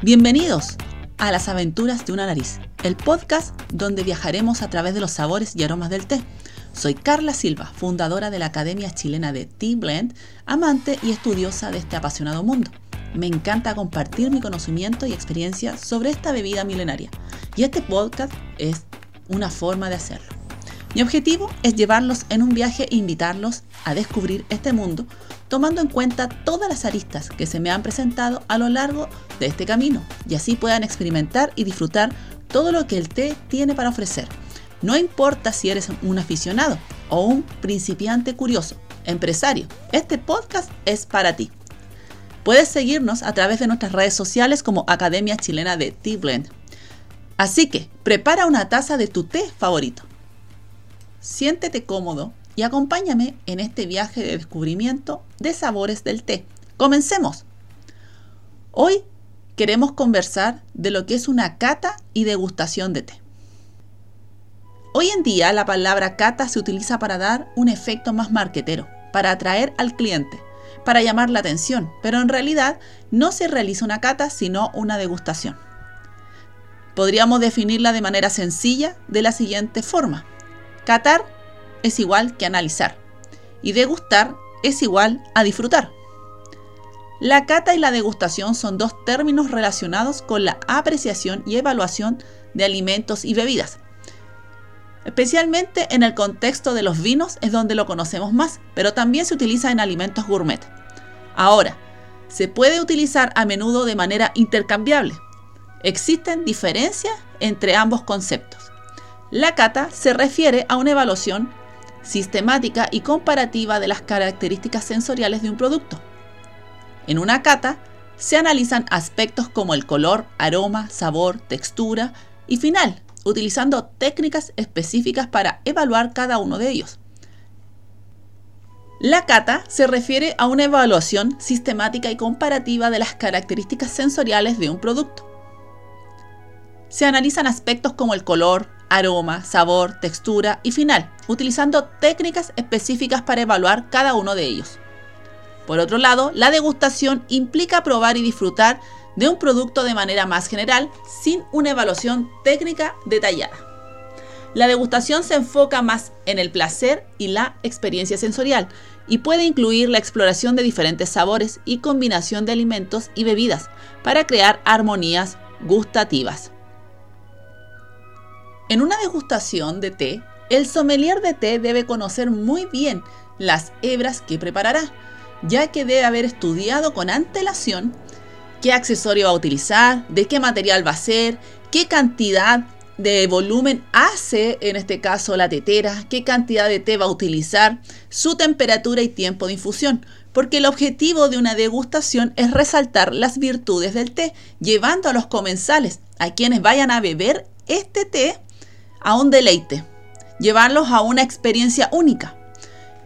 Bienvenidos a Las aventuras de una nariz, el podcast donde viajaremos a través de los sabores y aromas del té. Soy Carla Silva, fundadora de la Academia Chilena de Tea Blend, amante y estudiosa de este apasionado mundo. Me encanta compartir mi conocimiento y experiencia sobre esta bebida milenaria, y este podcast es una forma de hacerlo. Mi objetivo es llevarlos en un viaje e invitarlos a descubrir este mundo tomando en cuenta todas las aristas que se me han presentado a lo largo de este camino y así puedan experimentar y disfrutar todo lo que el té tiene para ofrecer. No importa si eres un aficionado o un principiante curioso, empresario, este podcast es para ti. Puedes seguirnos a través de nuestras redes sociales como Academia Chilena de Tea Blend. Así que prepara una taza de tu té favorito. Siéntete cómodo y acompáñame en este viaje de descubrimiento de sabores del té. Comencemos. Hoy queremos conversar de lo que es una cata y degustación de té. Hoy en día la palabra cata se utiliza para dar un efecto más marquetero, para atraer al cliente, para llamar la atención, pero en realidad no se realiza una cata sino una degustación. Podríamos definirla de manera sencilla de la siguiente forma. Catar es igual que analizar y degustar es igual a disfrutar. La cata y la degustación son dos términos relacionados con la apreciación y evaluación de alimentos y bebidas. Especialmente en el contexto de los vinos es donde lo conocemos más, pero también se utiliza en alimentos gourmet. Ahora, se puede utilizar a menudo de manera intercambiable. Existen diferencias entre ambos conceptos. La cata se refiere a una evaluación sistemática y comparativa de las características sensoriales de un producto. En una cata se analizan aspectos como el color, aroma, sabor, textura y final, utilizando técnicas específicas para evaluar cada uno de ellos. La cata se refiere a una evaluación sistemática y comparativa de las características sensoriales de un producto. Se analizan aspectos como el color, aroma, sabor, textura y final, utilizando técnicas específicas para evaluar cada uno de ellos. Por otro lado, la degustación implica probar y disfrutar de un producto de manera más general, sin una evaluación técnica detallada. La degustación se enfoca más en el placer y la experiencia sensorial y puede incluir la exploración de diferentes sabores y combinación de alimentos y bebidas para crear armonías gustativas. En una degustación de té, el sommelier de té debe conocer muy bien las hebras que preparará, ya que debe haber estudiado con antelación qué accesorio va a utilizar, de qué material va a ser, qué cantidad de volumen hace, en este caso la tetera, qué cantidad de té va a utilizar, su temperatura y tiempo de infusión, porque el objetivo de una degustación es resaltar las virtudes del té, llevando a los comensales, a quienes vayan a beber este té, a un deleite, llevarlos a una experiencia única.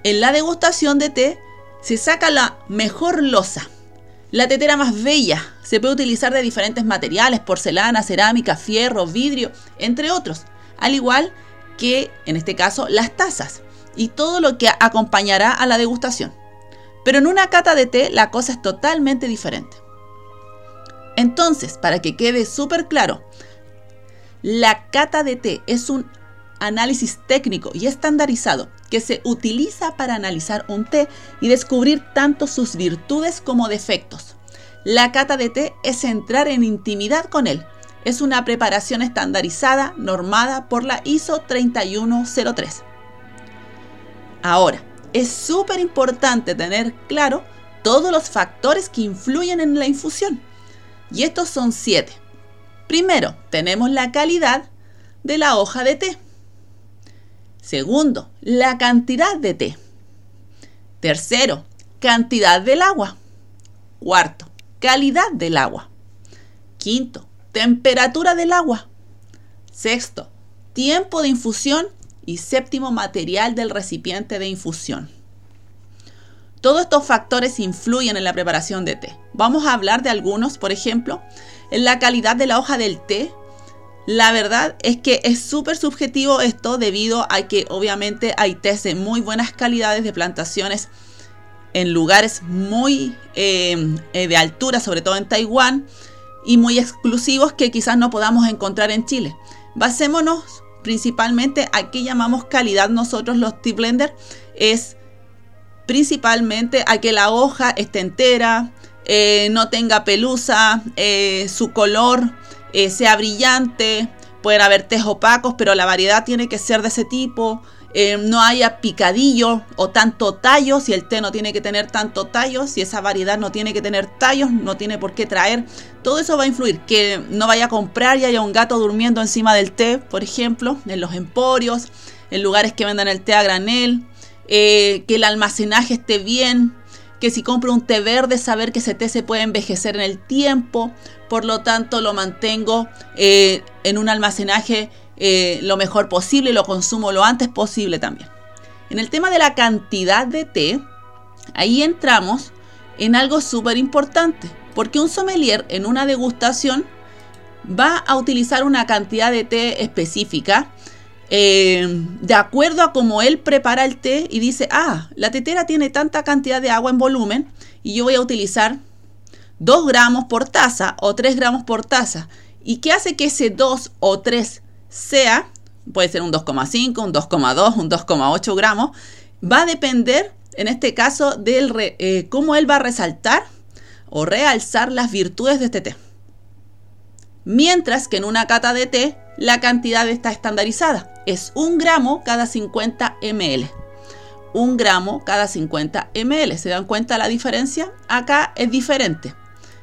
En la degustación de té se saca la mejor loza, la tetera más bella. Se puede utilizar de diferentes materiales, porcelana, cerámica, fierro, vidrio, entre otros. Al igual que, en este caso, las tazas y todo lo que acompañará a la degustación. Pero en una cata de té la cosa es totalmente diferente. Entonces, para que quede súper claro, la cata de té es un análisis técnico y estandarizado que se utiliza para analizar un té y descubrir tanto sus virtudes como defectos. La cata de té es entrar en intimidad con él. Es una preparación estandarizada normada por la ISO 3103. Ahora, es súper importante tener claro todos los factores que influyen en la infusión. Y estos son siete. Primero, tenemos la calidad de la hoja de té. Segundo, la cantidad de té. Tercero, cantidad del agua. Cuarto, calidad del agua. Quinto, temperatura del agua. Sexto, tiempo de infusión. Y séptimo, material del recipiente de infusión. Todos estos factores influyen en la preparación de té. Vamos a hablar de algunos, por ejemplo, en la calidad de la hoja del té. La verdad es que es súper subjetivo esto debido a que obviamente hay tés de muy buenas calidades de plantaciones en lugares muy eh, eh, de altura, sobre todo en Taiwán, y muy exclusivos que quizás no podamos encontrar en Chile. Basémonos principalmente a qué llamamos calidad nosotros los tea blender. Es principalmente a que la hoja esté entera, eh, no tenga pelusa, eh, su color eh, sea brillante, pueden haber tés opacos, pero la variedad tiene que ser de ese tipo. no haya picadillo o tanto tallo, si el té no tiene que tener tanto tallo, si esa variedad no tiene que tener tallos, no tiene por qué traer. Todo eso va a influir, que no vaya a comprar y haya un gato durmiendo encima del té, por ejemplo, en los emporios, en lugares que vendan el té a granel, que el almacenaje esté bien, que si compro un té verde, saber que ese té se puede envejecer en el tiempo, por lo tanto lo mantengo eh, en un almacenaje eh, lo mejor posible lo consumo lo antes posible también. En el tema de la cantidad de té, ahí entramos en algo súper importante, porque un sommelier en una degustación va a utilizar una cantidad de té específica eh, de acuerdo a cómo él prepara el té y dice, ah, la tetera tiene tanta cantidad de agua en volumen y yo voy a utilizar 2 gramos por taza o 3 gramos por taza. ¿Y qué hace que ese 2 o 3 sea, puede ser un 2,5, un 2,2, un 2,8 gramos, va a depender, en este caso, de eh, cómo él va a resaltar o realzar las virtudes de este té. Mientras que en una cata de té la cantidad está estandarizada. Es un gramo cada 50 ml. Un gramo cada 50 ml. ¿Se dan cuenta la diferencia? Acá es diferente.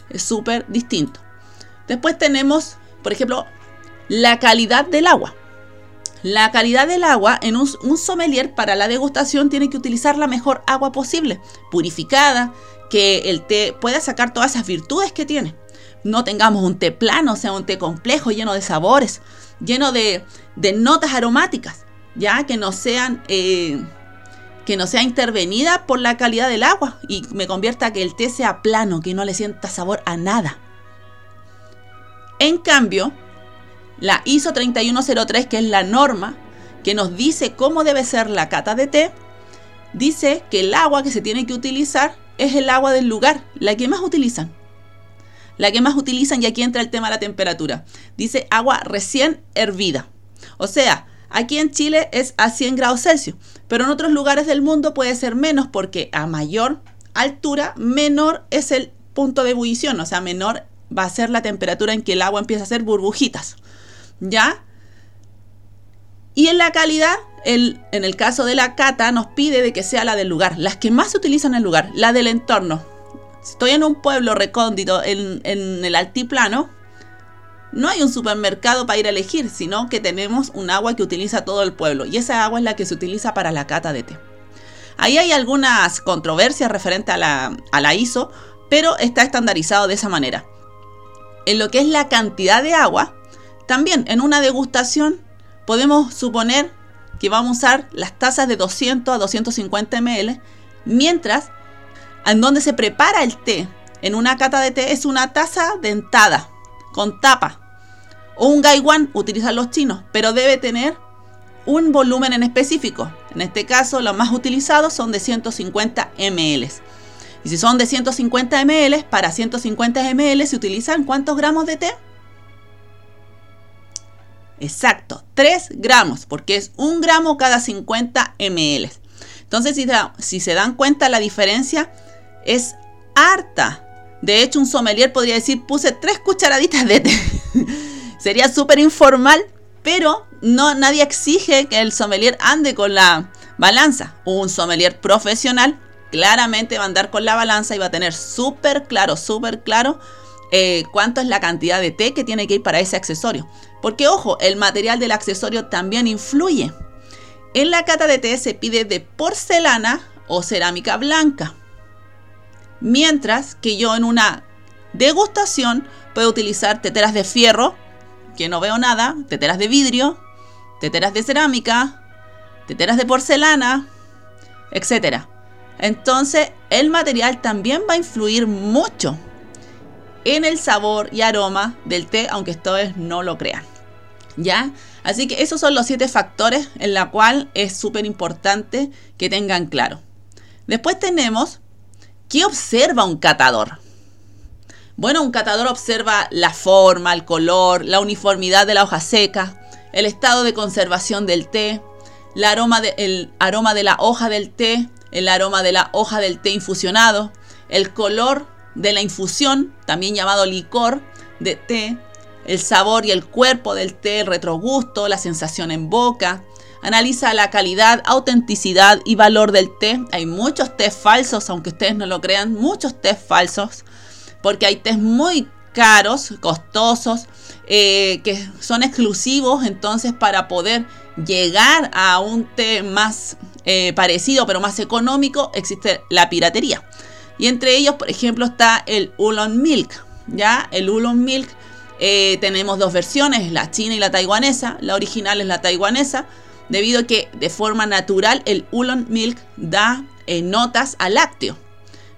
Es súper distinto. Después tenemos, por ejemplo, la calidad del agua. La calidad del agua en un, un, sommelier para la degustación tiene que utilizar la mejor agua posible, purificada, que el té pueda sacar todas esas virtudes que tiene no tengamos un té plano, o sea, un té complejo, lleno de sabores, lleno de, notas aromáticas, ya que no sean... Eh, que no sea intervenida por la calidad del agua y me convierta que el té sea plano, que no le sienta sabor a nada. En cambio, la ISO 3103, que es la norma que nos dice cómo debe ser la cata de té, dice que el agua que se tiene que utilizar es el agua del lugar, la que más utilizan la que más utilizan y aquí entra el tema de la temperatura. Dice agua recién hervida. O sea, aquí en Chile es a 100 grados Celsius, pero en otros lugares del mundo puede ser menos porque a mayor altura, menor es el punto de ebullición, o sea, menor va a ser la temperatura en que el agua empieza a hacer burbujitas. ¿Ya? Y en la calidad, el, en el caso de la cata, nos pide de que sea la del lugar, las que más se utilizan en el lugar, la del entorno. Estoy en un pueblo recóndito, en, el altiplano, no hay un supermercado para ir a elegir, sino que tenemos un agua que utiliza todo el pueblo y esa agua es la que se utiliza para la cata de té. Ahí hay algunas controversias referentes a la, a la ISO, pero está estandarizado de esa manera. En lo que es la cantidad de agua, también en una degustación podemos suponer que vamos a usar las tazas de 200 a 250 ml, mientras en donde se prepara el té en una cata de té es una taza dentada con tapa o un gaiwan utilizan los chinos, pero debe tener un volumen en específico. En este caso, los más utilizados son de 150 ml. Y si son de 150 ml, para 150 ml se utilizan ¿cuántos gramos de té? Exacto, 3 gramos, porque es un gramo cada 50 ml. Entonces, si, si se dan cuenta la diferencia, es harta. De hecho, un sommelier podría decir, puse tres cucharaditas de té. Sería súper informal, pero no, nadie exige que el sommelier ande con la balanza. Un sommelier profesional claramente va a andar con la balanza y va a tener súper claro, súper claro eh, cuánto es la cantidad de té que tiene que ir para ese accesorio. Porque ojo, el material del accesorio también influye. En la cata de té se pide de porcelana o cerámica blanca. Mientras que yo en una degustación puedo utilizar teteras de fierro, que no veo nada, teteras de vidrio, teteras de cerámica, teteras de porcelana, etc. Entonces el material también va a influir mucho en el sabor y aroma del té, aunque ustedes no lo crean. ¿Ya? Así que esos son los siete factores en la cual es súper importante que tengan claro. Después tenemos ¿Qué observa un catador? Bueno, un catador observa la forma, el color, la uniformidad de la hoja seca, el estado de conservación del té, el aroma de, el aroma de la hoja del té, el aroma de la hoja del té infusionado, el color de la infusión, también llamado licor de té, el sabor y el cuerpo del té, el retrogusto, la sensación en boca. Analiza la calidad, autenticidad y valor del té. Hay muchos té falsos, aunque ustedes no lo crean, muchos té falsos porque hay test muy caros, costosos, eh, que son exclusivos, entonces para poder llegar a un té más eh, parecido pero más económico existe la piratería. Y entre ellos, por ejemplo, está el Oolong Milk. ¿ya? El Oolong Milk eh, tenemos dos versiones, la china y la taiwanesa. La original es la taiwanesa, debido a que de forma natural el Oolong Milk da notas al lácteo.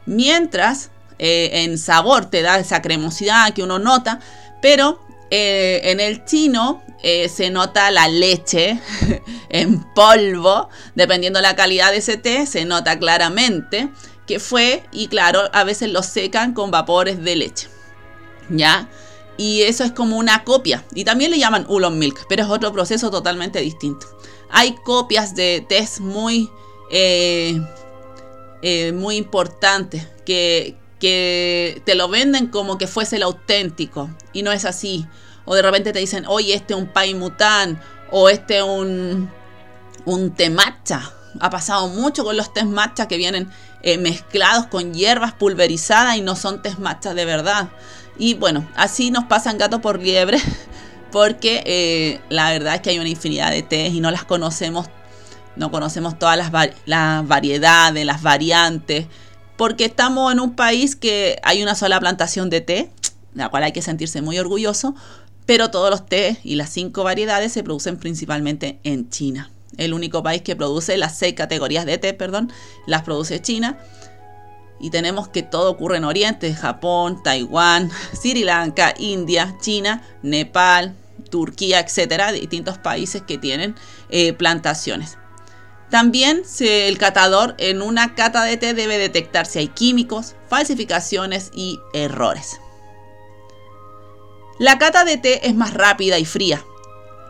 Mientras eh, en sabor te da esa cremosidad que uno nota, pero eh, en el chino eh, se nota la leche en polvo, dependiendo la calidad de ese té, se nota claramente que fue, y claro, a veces lo secan con vapores de leche. ¿Ya? Y eso es como una copia. Y también le llaman oolong milk, pero es otro proceso totalmente distinto. Hay copias de tés muy, muy importantes que, que te lo venden como que fuese el auténtico y no es así. O de repente te dicen, oye, este es un paimután o este es un, un té matcha. Ha pasado mucho con los tés matcha que vienen eh, mezclados con hierbas pulverizadas y no son tés matcha de verdad. Y bueno, así nos pasan gato por liebre porque eh, la verdad es que hay una infinidad de tés y no las conocemos. No conocemos todas las, variedades, las variantes porque estamos en un país que hay una sola plantación de té, la cual hay que sentirse muy orgulloso, pero todos los té y las cinco variedades se producen principalmente en China. El único país que produce las seis categorías de té, perdón, las produce China. Y tenemos que todo ocurre en Oriente, Japón, Taiwán, Sri Lanka, India, China, Nepal, Turquía, etcétera, distintos países que tienen eh, plantaciones. También el catador en una cata de té debe detectar si hay químicos, falsificaciones y errores. La cata de té es más rápida y fría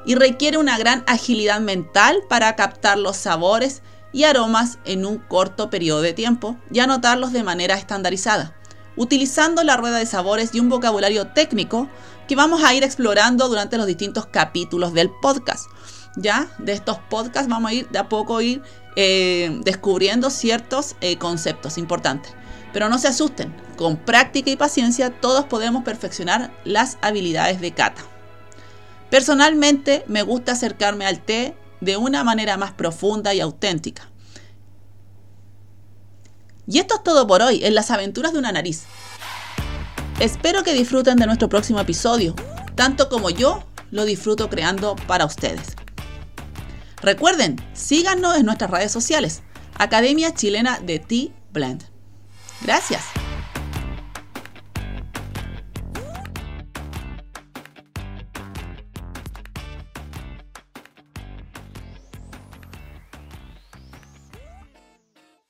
y requiere una gran agilidad mental para captar los sabores y aromas en un corto periodo de tiempo y anotarlos de manera estandarizada, utilizando la rueda de sabores y un vocabulario técnico que vamos a ir explorando durante los distintos capítulos del podcast ya de estos podcasts vamos a ir de a poco ir eh, descubriendo ciertos eh, conceptos importantes. Pero no se asusten, con práctica y paciencia todos podemos perfeccionar las habilidades de cata. Personalmente me gusta acercarme al té de una manera más profunda y auténtica. Y esto es todo por hoy en las aventuras de una nariz. Espero que disfruten de nuestro próximo episodio, tanto como yo lo disfruto creando para ustedes. Recuerden, síganos en nuestras redes sociales, Academia Chilena de Tea Blend. Gracias.